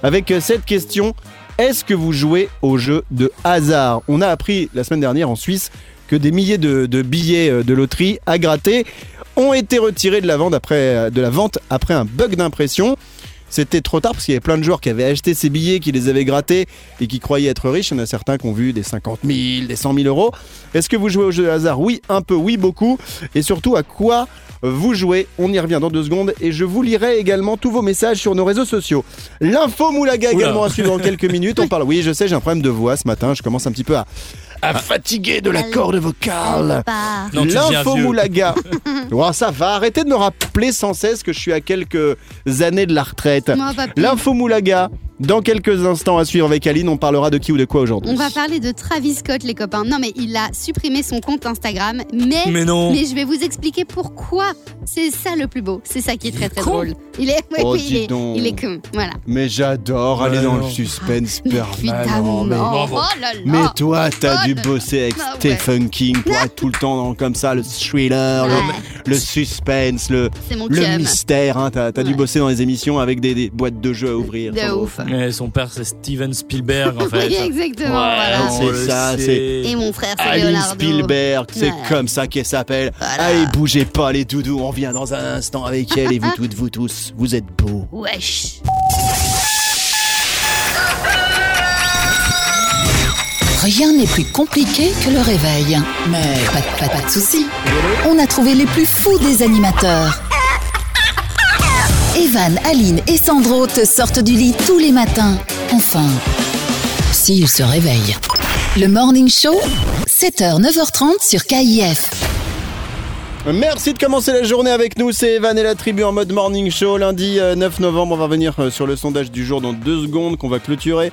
avec euh, cette question. Est-ce que vous jouez aux jeux de hasard? On a appris la semaine dernière en Suisse que des milliers de, billets euh, de loterie à gratter ont été retirés de la vente après, euh, de la vente après un bug d'impression. C'était trop tard parce qu'il y avait plein de joueurs qui avaient acheté ces billets, qui les avaient grattés et qui croyaient être riches. Il y en a certains qui ont vu des 50 000, des 100 000 euros. Est-ce que vous jouez aux jeux de hasard? Oui, un peu, oui, beaucoup. Et surtout, à quoi vous jouez? On y revient dans deux secondes et je vous lirai également tous vos messages sur nos réseaux sociaux. L'info Moulaga Oula. également à suivre dans quelques *laughs* minutes. On parle, oui, je sais, j'ai un problème de voix ce matin. Je commence un petit peu à, à fatiguer de la corde vocale. Non, tu deviens L'info. Moulaga. *laughs* Oh, ça va, arrêtez de me rappeler sans cesse que je suis à quelques années de la retraite. moi, papy. L'info Moulaga, dans quelques instants à suivre avec Aline, on parlera de qui ou de quoi aujourd'hui. On va parler de Travis Scott, les copains. Non, mais il a supprimé son compte Instagram. Mais, Mais non. mais je vais vous expliquer pourquoi. C'est ça le plus beau. C'est ça qui est très très con. drôle. Il est, oui, Oh, oui, il dis est, donc. il est con. Voilà. Mais j'adore aller Ouais, dans le suspense permanent. Mais. Oh là là. mais toi, t'as Oh dû bosser avec Ah ouais. Stephen King pour être tout le temps dans, comme ça, le thriller, le- Ouais. le, suspense, le, mystère. Hein. T'as dû Ouais. bosser dans les émissions avec des, des boîtes de jeux à ouvrir. De ouf. Mais son père, c'est Steven Spielberg, en *laughs* fait. Oui, exactement. Ouais, voilà. c'est ça, sait. Et mon frère, c'est Aline Leonardo. Spielberg, c'est Voilà. comme ça qu'elle s'appelle. Voilà. Allez, bougez pas les doudous, on revient dans un instant avec elle et vous *laughs* toutes, vous tous, vous êtes beaux. Wesh. Rien n'est plus compliqué que le réveil. Mais pas, de- pas, pas de soucis. On a trouvé les plus fous des animateurs. Evan, Aline et Sandro te sortent du lit tous les matins. Enfin, s'ils se réveillent. Le Morning Show, 7h, 9h30 sur KIF. Merci de commencer la journée avec nous, c'est Evan et la tribu en mode morning show. Lundi euh, 9 novembre, on va revenir euh, sur le sondage du jour dans deux secondes qu'on va clôturer.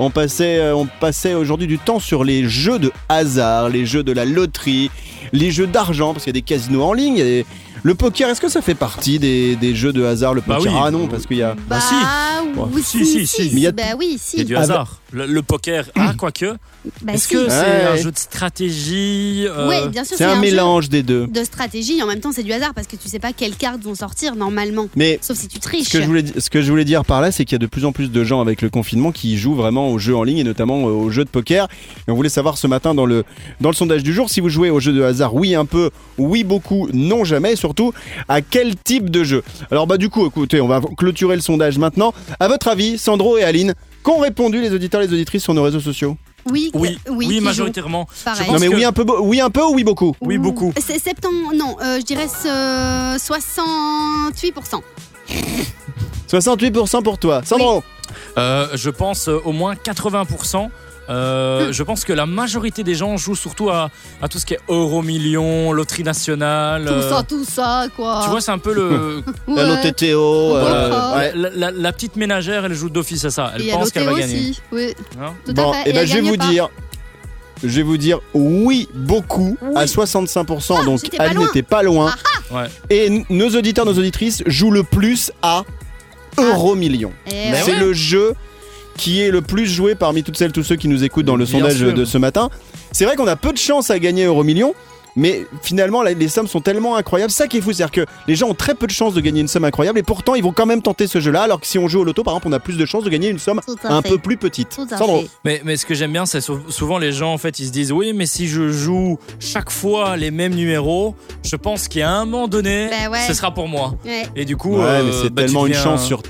On passait, euh, on passait aujourd'hui du temps sur les jeux de hasard, les jeux de la loterie, les jeux d'argent, parce qu'il y a des casinos en ligne. Le poker, est-ce que ça fait partie des, des jeux de hasard, le Bah poker? oui. Ah non, parce qu'il y a... Bah, si. oui, si, si, si. Mais il y a- Bah oui, Il y a si. du Ah, hasard. Le, le poker, ah, quoique. Bah Est-ce si. que c'est Ouais. un jeu de stratégie euh, Oui, bien sûr, C'est un mélange des deux. de stratégie et en même temps c'est du hasard parce que tu sais pas quelles cartes vont sortir normalement. Mais Sauf si tu triches. Ce que, je voulais, di- ce que je voulais dire par là, c'est qu'il y a de plus en plus de gens avec le confinement qui jouent vraiment aux jeux en ligne et notamment euh, aux jeux de poker. Et on voulait savoir ce matin dans le, dans le sondage du jour si vous jouez aux jeux de hasard, oui un peu, oui beaucoup, non jamais, et surtout à quel type de jeu? Alors bah du coup, écoutez, on va clôturer le sondage maintenant. À votre avis, Sandro et Aline, qu'ont répondu les auditeurs et les auditrices sur nos réseaux sociaux Oui, Oui, euh, oui, majoritairement. Non mais que- oui un peu, oui un peu ou oui beaucoup Oui, beaucoup. C'est 70, non, euh, je dirais euh, 68%. 68% pour toi. Sandro Euh, je pense euh, au moins 80%. Euh, Je pense que la majorité des gens jouent surtout à, à tout ce qui est euro million, loterie nationale. Tout euh, ça, tout ça, quoi. Tu vois, c'est un peu le. *laughs* Ouais. LOTTO, euh, Voilà. ouais. la, la- la petite ménagère, elle joue d'office à ça. Et Elle pense qu'elle va gagner. aussi. Oui, Hein tout Bon, à fait. et Et ben elle je vais vous pas. dire, je vais vous dire oui beaucoup à 65%. Ah, donc loin. n'était pas loin. Ouais. Et n- nos auditeurs, nos auditrices jouent le plus à Euro Million. Eh. C'est ouais. le jeu qui est le plus joué parmi toutes celles, tous ceux qui nous écoutent dans le Bien sondage sûr. de ce matin. C'est vrai qu'on a peu de chance à gagner Euro Million. Mais finalement, les sommes sont tellement incroyables. Ça qui est fou, c'est-à-dire que les gens ont très peu de chances de gagner une somme incroyable et pourtant ils vont quand même tenter ce jeu-là. Alors que si on joue au loto, par exemple, on a plus de chances de gagner une somme un fait. peu plus petite. Mais, mais ce que j'aime bien, c'est sou- souvent les gens, en fait, ils se disent Oui, mais si je joue chaque fois les mêmes numéros, je pense qu'à un moment donné, Bah ouais. ce sera pour moi. Ouais. Et du coup. Ouais, euh, mais c'est bah, tellement une chance sur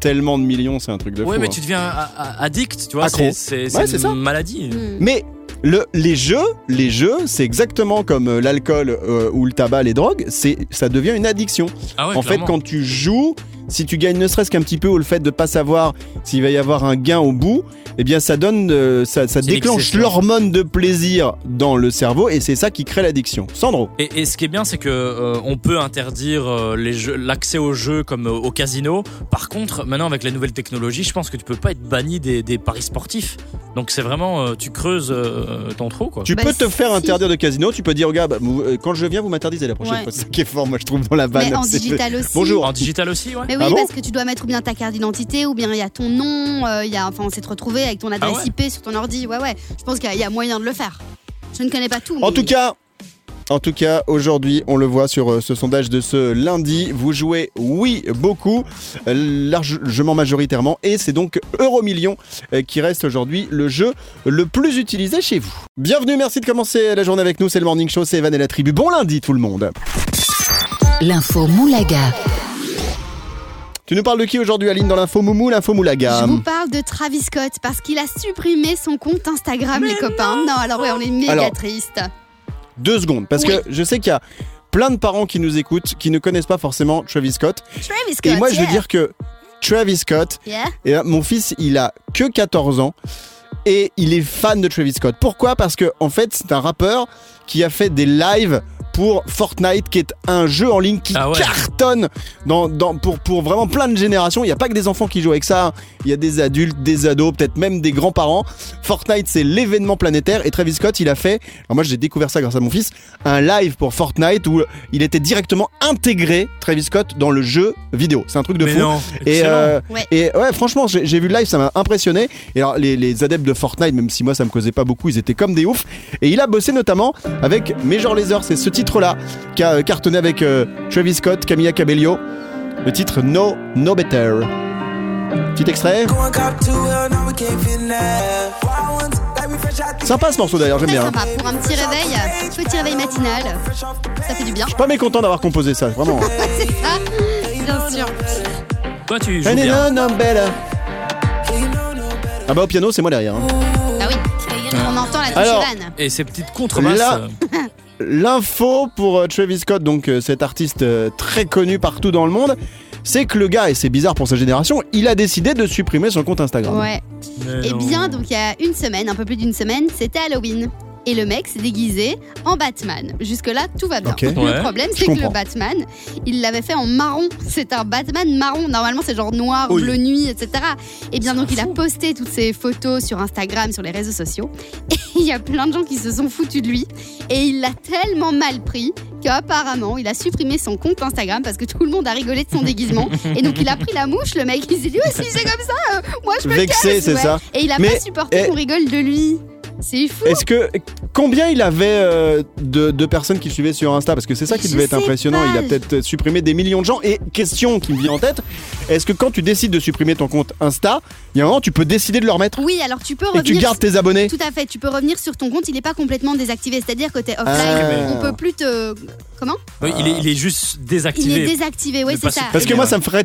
tellement de millions, c'est un truc de fou. Ouais, mais hein. tu deviens addict, tu vois. C'est c'est- Ouais, une ça. maladie. Hmm. Mais le, les jeux, les jeux, c'est exactement comme euh, l'alcool euh, ou le tabac, les drogues, c'est ça devient une addiction. Ah ouais, en fait, quand tu joues, si tu gagnes ne serait-ce qu'un petit peu ou le fait de pas savoir s'il va y avoir un gain au bout, eh bien ça donne, euh, ça, ça déclenche l'hormone de plaisir dans le cerveau et c'est ça qui crée l'addiction. Sandro. Et, et ce qui est bien, c'est que euh, on peut interdire euh, l'accès aux jeux comme euh, au casino. Par contre, maintenant avec les nouvelles technologies, je pense que tu peux pas être banni des, des paris sportifs. Donc c'est vraiment, euh, tu creuses euh, ton trou, quoi. Tu Bah, peux te faire si. interdire de casino, tu peux dire, regarde, bah, quand je viens, vous m'interdisez la prochaine Ouais. fois. C'est ça qui est fort, moi je trouve, dans la vanne. Mais en *laughs* digital aussi. Bonjour. En digital aussi, ouais. Mais oui, Ah bon parce que tu dois mettre ou bien ta carte d'identité, ou bien il y a ton nom, euh, il y a, enfin, on s'est retrouvé avec ton adresse Ah ouais IP sur ton ordi. Ouais, ouais. Je pense qu'il y a- il y, a moyen de le faire. Je ne connais pas tout. En mais- tout cas, En tout cas, aujourd'hui, on le voit sur euh, ce sondage de ce lundi. Vous jouez oui beaucoup, largement majoritairement, et c'est donc Euromillion euh, qui reste aujourd'hui le jeu le plus utilisé chez vous. Bienvenue, merci de commencer la journée avec nous. C'est le Morning Show, c'est Evan et la tribu. Bon lundi tout le monde. L'info Moulaga. Tu nous parles de qui aujourd'hui, Aline, dans l'info Moumou, l'info Moulaga Je vous parle de Travis Scott parce qu'il a supprimé son compte Instagram, les copains. Non, alors ouais, on est méga Alors, triste. Deux secondes, parce Oui. que je sais qu'il y a plein de parents qui nous écoutent qui ne connaissent pas forcément Travis Scott. Travis Scott. Et moi, je veux dire que Travis Scott, Yeah. Et là, mon fils, il a que 14 ans et il est fan de Travis Scott. Pourquoi? Parce que en fait, c'est un rappeur qui a fait des lives pour Fortnite, qui est un jeu en ligne qui Ah ouais. cartonne dans, dans- pour, pour vraiment plein de générations. Il n'y a pas que des enfants qui jouent avec ça. Il y a des adultes, des ados, peut-être même des grands-parents. Fortnite, c'est l'événement planétaire. Et Travis Scott, il a fait, alors moi j'ai découvert ça grâce à mon fils, un live pour Fortnite où il était directement intégré, Travis Scott, dans le jeu vidéo. C'est un truc de Mais fou. non, Et, excellent. euh, Ouais. et ouais, franchement, j'ai vu le live, ça m'a impressionné. Et alors, les, les adeptes de Fortnite, même si moi ça me causait pas beaucoup, ils étaient comme des oufs. Et il a bossé notamment avec Major Lazer, c'est ce titre-là qui a euh, cartonné avec euh, Travis Scott, Camilla Cabello. Le titre No No Better. Petit extrait. Sympa ce morceau d'ailleurs, j'aime bien. sympa. Pour un petit réveil, petit réveil matinal, ça fait du bien. Je suis pas mécontent d'avoir composé ça, vraiment. *laughs* C'est ça, bien sûr. Toi, tu joues bien. Ah bah au piano, c'est moi derrière. hein. Ah oui, on entend la touche Alors. Et ces petites contrebasses. Là- euh, *laughs* L'info pour euh, Travis Scott, donc euh, cet artiste euh, très connu partout dans le monde, c'est que le gars, et c'est bizarre pour sa génération, il a décidé de supprimer son compte Instagram. Ouais. Eh bien, donc il y a une semaine, un peu plus d'une semaine, c'était Halloween. Et le mec s'est déguisé en Batman. Jusque-là, tout va bien. Le Ouais. problème, c'est que le Batman, il l'avait fait en marron. C'est un Batman marron. Normalement, c'est genre noir, Oui. bleu nuit, etc. Et bien, donc, il a posté toutes ses photos sur Instagram, sur les réseaux sociaux. *laughs* Et il y a plein de gens qui se sont foutus de lui. Et il l'a tellement mal pris qu'apparemment, il a supprimé son compte Instagram parce que tout le monde a rigolé de son déguisement. Et donc, il a pris la mouche, le mec. Il s'est dit, oh, si c'est comme ça, euh, moi, je me Vexé, c'est Ouais. ça. Et il a Mais, pas supporté eh, qu'on rigole de lui. C'est fou. Est-ce que combien il avait euh, de, de personnes qui le suivaient sur Insta? Parce que c'est ça qui Je devait être impressionnant. pas. Il a peut-être supprimé des millions de gens. Et question qui me vient en tête est-ce que quand tu décides de supprimer ton compte Insta, il y a un moment tu peux décider de le remettre? Oui, alors tu peux et que tu revenir. gardes tes abonnés? Tout à fait, tu peux revenir sur ton compte, il n'est pas complètement désactivé. C'est-à-dire que tu es offline, Ah. on peut plus te. Comment? Oui, il, est, il est juste Il désactivé. est désactivé, oui, c'est ça. Parce que moi ça me ferait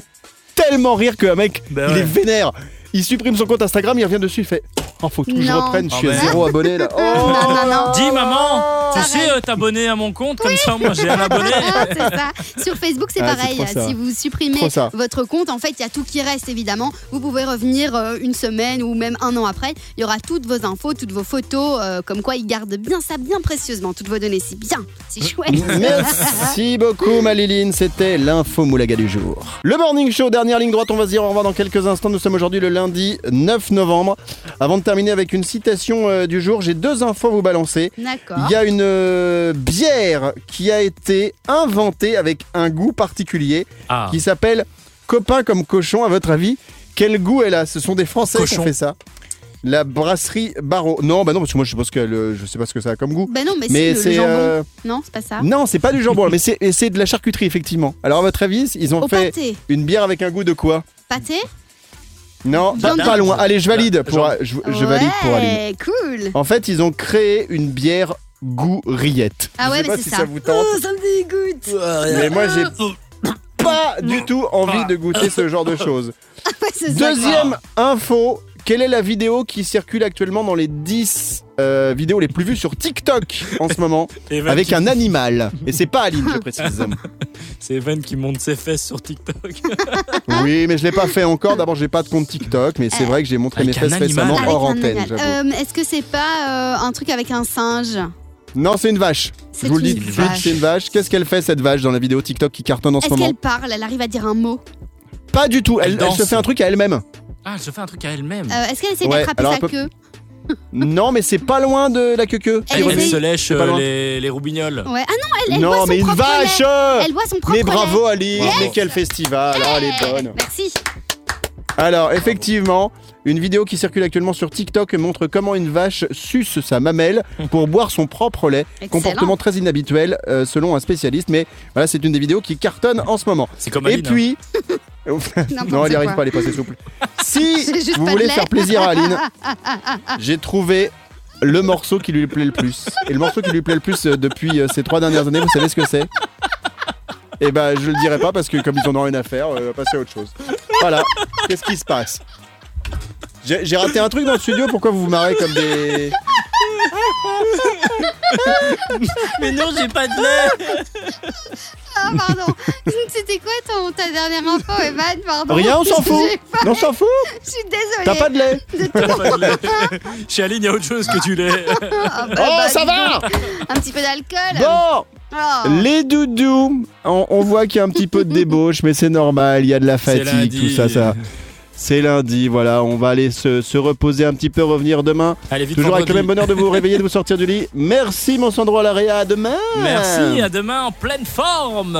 tellement rire qu'un mec Bah il est vénère. Il supprime son compte Instagram, il revient dessus, il fait Oh, faut que je Non. reprenne, je suis Ah à ben. zéro abonné là. Oh Non, non, non. Dis maman, tu sais euh, t'abonner à mon compte comme ça, moi j'ai un abonné. *laughs* Ah, c'est ça. Sur Facebook, c'est Ah, c'est pareil. trop ça. Si vous supprimez Trop ça. votre compte, en fait, il y a tout qui reste, évidemment. Vous pouvez revenir euh, une semaine ou même un an après. Il y aura toutes vos infos, toutes vos photos, euh, comme quoi ils gardent bien ça, bien précieusement, toutes vos données. C'est bien, c'est chouette. Merci beaucoup Maliline, c'était l'info moulaga du jour. Le morning show, dernière ligne droite, on va se dire au revoir dans quelques instants. Nous sommes aujourd'hui le lundi 9 novembre. Avant de terminer avec une citation euh, du jour, j'ai deux infos à vous balancer. D'accord. Il y a une euh, bière qui a été inventée avec un goût particulier Ah, qui s'appelle Copain comme cochon. À votre avis, quel goût elle a? Ce sont des Français qui Cochon. ont fait ça. La brasserie Barreau. Non, bah non, parce que moi je pense qu'elle, euh, je sais pas ce que ça a comme goût. Ben non, mais, Mais si, le, le c'est jambon. euh, Non, c'est pas ça. non, c'est pas du jambon, mais c'est et c'est de la charcuterie effectivement. Alors à votre avis, ils ont Au fait pâté. une bière avec un goût de quoi? Pâté? Non, pas, Viande pas de- loin. Allez, je valide pour Genre- je, je valide pour Aline. Ouais, cool. En fait, ils ont créé une bière goût rillette. Ah je ouais, sais mais pas c'est si ça. ça vous tente. Oh, ça me dégoûte. Mais moi, j'ai pas du tout envie de goûter ce genre de *laughs* choses. Ouais, c'est ça. Deuxième info. Quelle est la vidéo qui circule actuellement dans les 10 euh, vidéos les plus vues sur TikTok en ce moment *laughs* Evan avec qui- un animal Et c'est pas Aline, je précise. *laughs* C'est Evan qui monte ses fesses sur TikTok. *laughs* Oui, mais je l'ai pas fait encore. D'abord, j'ai pas de compte TikTok, mais c'est Euh, vrai que j'ai montré mes avec fesses récemment hors antenne. Euh, Est-ce que c'est pas euh, un truc avec un singe? Non, c'est une vache. Je vous le dis une tout de suite, vache. c'est une vache. Qu'est-ce qu'elle fait cette vache dans la vidéo TikTok qui cartonne en ce Est-ce moment? qu'elle parle? Elle arrive à dire un mot? Pas du tout. Elle, Elle elle danse. se fait un truc à elle-même. Ah, elle se fait un truc à elle-même. Euh, Est-ce qu'elle essaie Ouais, d'attraper alors sa queue *laughs* Non, mais c'est pas loin de la queue queue. Elle Elle se lèche C'est pas euh, loin. les, les roubignoles. Ouais. Ah non, elle, elle Non, boit son mais une propre vache lait. Elle boit son propre Mais bravo lait. Aline, Yes. mais quel festival. Ah, elle est bonne. Merci. Alors, effectivement, une vidéo qui circule actuellement sur TikTok montre comment une vache suce sa mamelle pour boire son propre lait. *laughs* Excellent. Comportement très inhabituel euh, selon un spécialiste, mais voilà, c'est une des vidéos qui cartonne en ce moment. C'est comme Et Aline. hein. puis. *laughs* *laughs* non, elle n'y arrive pas, elle est pas assez souple. *laughs* Si vous voulez faire plaisir à Aline, *laughs* j'ai trouvé le morceau qui lui plaît le plus. Et le morceau qui lui plaît le plus euh, depuis euh, ces trois dernières années, vous savez ce que c'est? Eh ben, je le dirai pas parce que comme ils en ont rien à faire, euh, on va passer à autre chose. Voilà. Qu'est-ce qui se passe? J'ai j'ai raté un truc dans le studio. Pourquoi vous vous marrez comme des *laughs* Mais non, j'ai pas de lait. *laughs* Ah, pardon. C'était quoi ton, ta dernière info, Evan Pardon. Rien, on s'en fout. Pas- on s'en fout. Je suis désolée. T'as pas de lait *laughs* T'as pas de lait. Chez Aline, il y a autre chose que du lait. Ah, bah, Oh, bah, ça va donc. Un petit peu d'alcool. Bon, Oh. les doudous. On, on voit qu'il y a un petit peu de débauche, mais c'est normal. Il y a de la fatigue, tout ça, ça. C'est lundi, voilà. On va aller se, se reposer un petit peu, revenir demain. Allez, vite, Toujours avec le même bonheur de vous *laughs* réveiller, de vous sortir du lit. Merci, mon Sandro Alaria. À demain. Merci, à demain en pleine forme.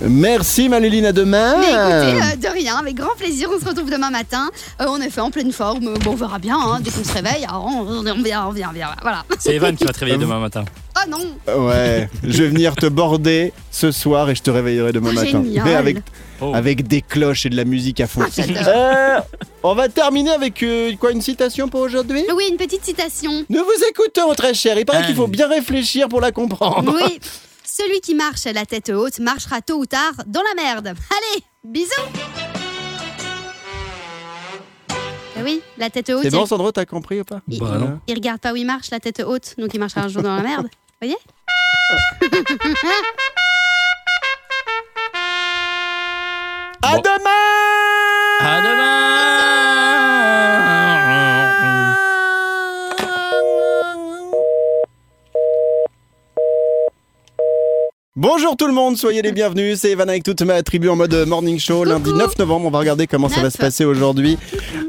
Merci, Maléline. À demain. Mais écoutez, euh, de rien, avec grand plaisir, on se retrouve demain matin. Euh, on est fait en pleine forme. Bon, on verra bien, hein, dès qu'on se réveille. alors, on, on, on vient, on vient, on vient. Voilà. C'est Evan qui va te réveiller demain matin. Oh non Ouais, je vais venir te border ce soir et je te réveillerai demain Oh, matin. génial. Mais avec, Oh. avec des cloches et de la musique à fond. Ah. Euh, on va terminer avec euh, quoi une citation pour aujourd'hui? Oui, une petite citation. Nous vous écoutons, très cher. Il paraît Ah. qu'il faut bien réfléchir pour la comprendre. Oui. *laughs* Celui qui marche à la tête haute marchera tôt ou tard dans la merde. Allez, bisous Eh Oui, la tête haute. C'est bon, Sandro, t'as compris ou pas? Il, Bah, il- non. il regarde pas où il marche, la tête haute, donc il marchera un jour dans la merde. *laughs* Voyez? *laughs* À Bon. demain À demain. Bonjour tout le monde, soyez les bienvenus. C'est Evan avec toute ma tribu en mode morning show. Lundi 9 novembre, on va regarder comment ça va se passer aujourd'hui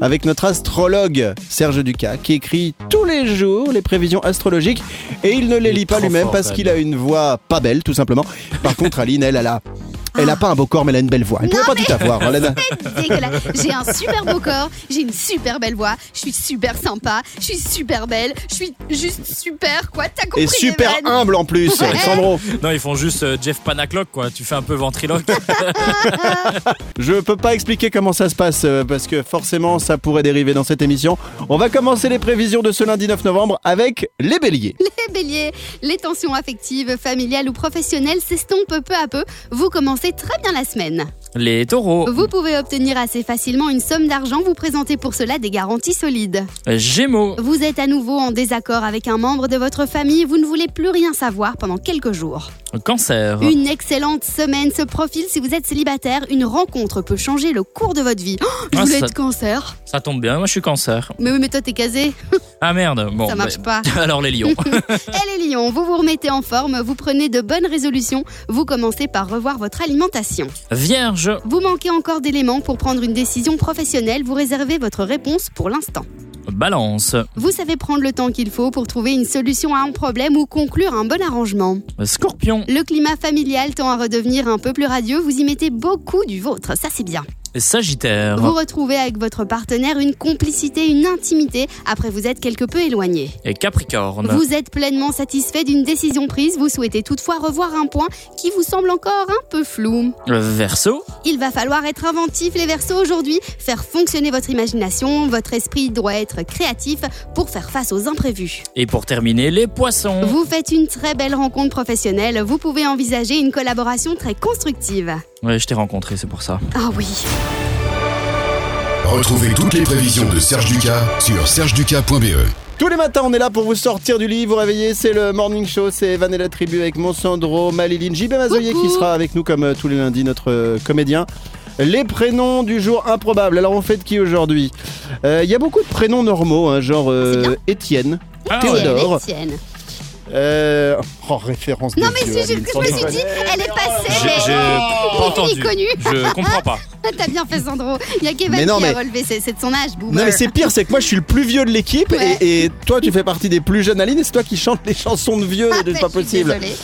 avec notre astrologue Serge Ducas qui écrit tous les jours les prévisions astrologiques et il ne les lit pas lui-même parce quand qu'il a une voix pas belle tout simplement. Par contre, Aline, elle, elle a. Elle a pas un beau corps, mais elle a une belle voix. Elle Non, pouvait pas tout avoir. Elle a- Dégueulasse. J'ai un super beau corps, j'ai une super belle voix, je suis super sympa, je suis super belle, je suis juste super, quoi. T'as compris Et super Evan humble en plus, Sandro. Non, ils font juste euh, Jeff Panaclock, quoi. Tu fais un peu ventriloque. *laughs* Je peux pas expliquer comment ça se passe euh, parce que forcément ça pourrait dériver dans cette émission. On va commencer les prévisions de ce lundi 9 novembre avec les béliers. Les béliers, les tensions affectives, familiales ou professionnelles s'estompent peu à peu. Vous commencez très bien la semaine. Les taureaux. Vous pouvez obtenir assez facilement une somme d'argent, vous présentez pour cela des garanties solides. Gémeaux. Vous êtes à nouveau en désaccord avec un membre de votre famille, vous ne voulez plus rien savoir pendant quelques jours. Cancer. Une excellente semaine se profile si vous êtes célibataire. Une rencontre peut changer le cours de votre vie. Oh, je Ah, ça- être cancer. Ça tombe bien, moi je suis cancer. Mais oui, mais toi t'es casé. *laughs* Ah merde. Bon, Ça marche bah, pas. *laughs* Alors les lions. *laughs* Et les lions, vous vous remettez en forme, vous prenez de bonnes résolutions, vous commencez par revoir votre alimentation. Vierge. Vous manquez encore d'éléments pour prendre une décision professionnelle, vous réservez votre réponse pour l'instant. Balance. Vous savez prendre le temps qu'il faut pour trouver une solution à un problème ou conclure un bon arrangement. Scorpion. Le climat familial tend à redevenir un peu plus radieux, vous y mettez beaucoup du vôtre, ça c'est bien. Sagittaire. Vous retrouvez avec votre partenaire une complicité, une intimité, après vous êtes quelque peu éloigné. Et Capricorne. Vous êtes pleinement satisfait d'une décision prise, vous souhaitez toutefois revoir un point qui vous semble encore un peu flou. Verseau. Il va falloir être inventif les Verseaux aujourd'hui, faire fonctionner votre imagination, votre esprit doit être créatif pour faire face aux imprévus. Et pour terminer, les poissons. Vous faites une très belle rencontre professionnelle, vous pouvez envisager une collaboration très constructive. Ouais, je t'ai rencontré, c'est pour ça. Ah oui. Retrouvez toutes les prévisions de Serge Ducas sur sergeducas.be. Tous les matins, on est là pour vous sortir du lit, vous réveiller. C'est le morning show, c'est Evan et la tribu avec mon Sandro, Maliline, JB Mazoyer qui sera avec nous comme euh, tous les lundis, notre euh, comédien. Les prénoms du jour improbables. Alors on fait de qui aujourd'hui? Euh, Il y a beaucoup de prénoms normaux, hein, genre euh. Étienne, Ah, Théodore. Étienne, Étienne. Euh, oh, référence Non mais si, je sans me suis dit, elle est passée, J'ai mais j'ai pas entendu. Je comprends pas. T'as bien fait Sandro. Il y a Kevin Mais non, qui mais- a relevé, c'est c'est de son âge, boomer. Non mais c'est pire, c'est que moi je suis le plus vieux de l'équipe Ouais. et, et toi tu fais partie des plus jeunes Aline et c'est toi qui chantes les chansons de vieux, Ah, c'est mais pas je possible. désolée.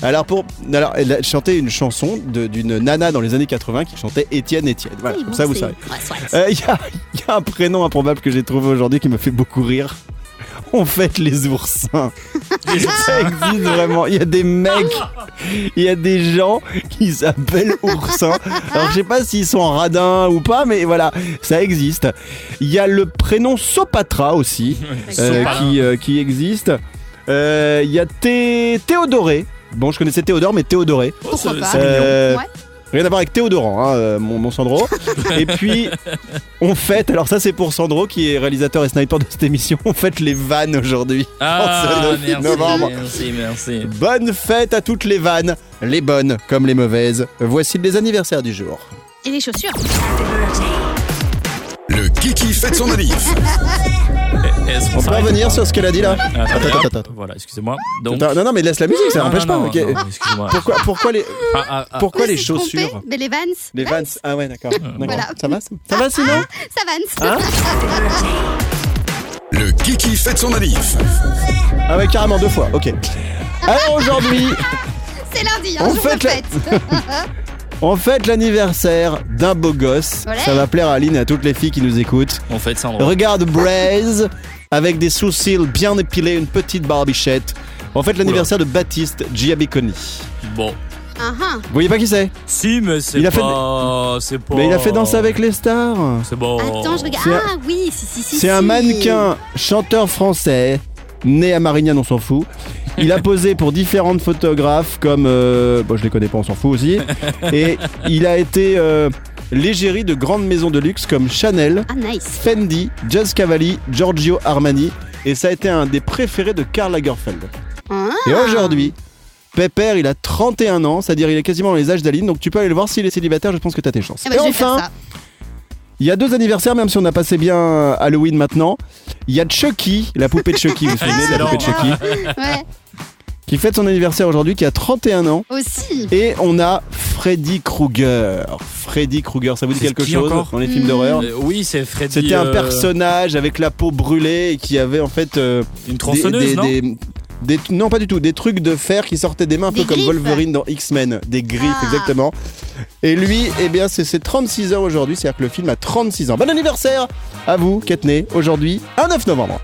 Alors pour, alors elle a chanté une chanson de- d'une nana dans les années 80 qui chantait Étienne Étienne. Voilà, Oui, comme bon, ça vous savez. Ouais. Euh, Il y, a, il y a un prénom improbable que j'ai trouvé aujourd'hui qui me fait beaucoup rire. On fête les oursins. *laughs* Ça existe vraiment. Il y a des mecs, il y a des gens qui s'appellent oursins. Alors je sais pas s'ils sont radins ou pas, mais voilà, ça existe. Il y a le prénom Sopatra aussi, euh, qui, euh, qui existe. Euh, Il y a Thé- Théodoré. Bon, je connaissais Théodore, mais Théodoré. Pourquoi pas. Euh, Ouais. Rien à voir avec Théodorant, hein, euh, mon, mon Sandro. *laughs* et puis, on fête, alors ça c'est pour Sandro qui est réalisateur et sniper de cette émission, on fête les vannes aujourd'hui. Ah, En ce 9 merci, novembre. merci, merci. Bonne fête à toutes les vannes, les bonnes comme les mauvaises. Voici les anniversaires du jour. Et les chaussures Le Kiki fête son manif. *laughs* Est-ce qu'on On peut revenir sur ce qu'elle a dit là Attends, attends, attends. Voilà, excusez-moi. Donc, Non, non, mais laisse la musique, ça n'empêche pas. non, ok. non, excusez-moi. Pourquoi, pourquoi les, Ah, ah, ah. pourquoi les chaussures Mais les Vans Les Vans Ah ouais, d'accord. Voilà. Ça va Ça va sinon Ça Vans Hein Le Kiki fête son manif. Ah ouais, carrément deux fois, ok. Alors aujourd'hui, C'est lundi, hein, On fête la- fête *laughs* on fête l'anniversaire d'un beau gosse. Olé. Ça va plaire à Aline et à toutes les filles qui nous écoutent. On fait Sandro. Regarde Braise avec des sourcils bien épilés, une petite barbichette. On fête l'anniversaire de Baptiste Giabiconi. Bon. Ah, ah. Vous voyez pas qui c'est? Si, mais c'est Il a fait pas. C'est pas. Mais il a fait danser avec les stars. C'est bon. Attends, je regarde. C'est un- Ah oui, si, si, si. C'est un si. mannequin chanteur français, né à Marignane, on s'en fout. Il a *laughs* posé pour différentes photographes comme... euh, bon, je les connais pas, on s'en fout aussi. Et il a été euh, l'égérie de grandes maisons de luxe comme Chanel, Ah, nice. Fendi, Just Cavalli, Giorgio Armani. Et ça a été un des préférés de Karl Lagerfeld. Ah. Et aujourd'hui, Pépère, il a 31 ans, c'est-à-dire il est quasiment dans les âges d'Aline, donc tu peux aller le voir s'il est célibataire, je pense que t'as tes chances. Eh ben, Et je vais faire enfin, ça. il y a deux anniversaires, même si on a passé bien Halloween maintenant. Il y a Chucky, la poupée de Chucky, vous vous souvenez de la poupée de Chucky, Ouais, qui fête son anniversaire aujourd'hui, qui a 31 ans. aussi. Et on a Freddy Krueger. Freddy Krueger, ça vous dit quelque chose dans les films Hmm. d'horreur Euh, oui, c'est Freddy. C'était un euh, personnage avec la peau brûlée et qui avait en fait euh, Une des- tronçonneuse, des- non des- des- non pas du tout, des trucs de fer qui sortaient des mains un Des peu comme griffes. Wolverine dans X-Men, des griffes Ah. exactement. Et lui, eh bien c'est ses 36 ans aujourd'hui, c'est-à-dire que le film a 36 ans. Bon anniversaire à vous, Ketney, aujourd'hui, un 9 novembre.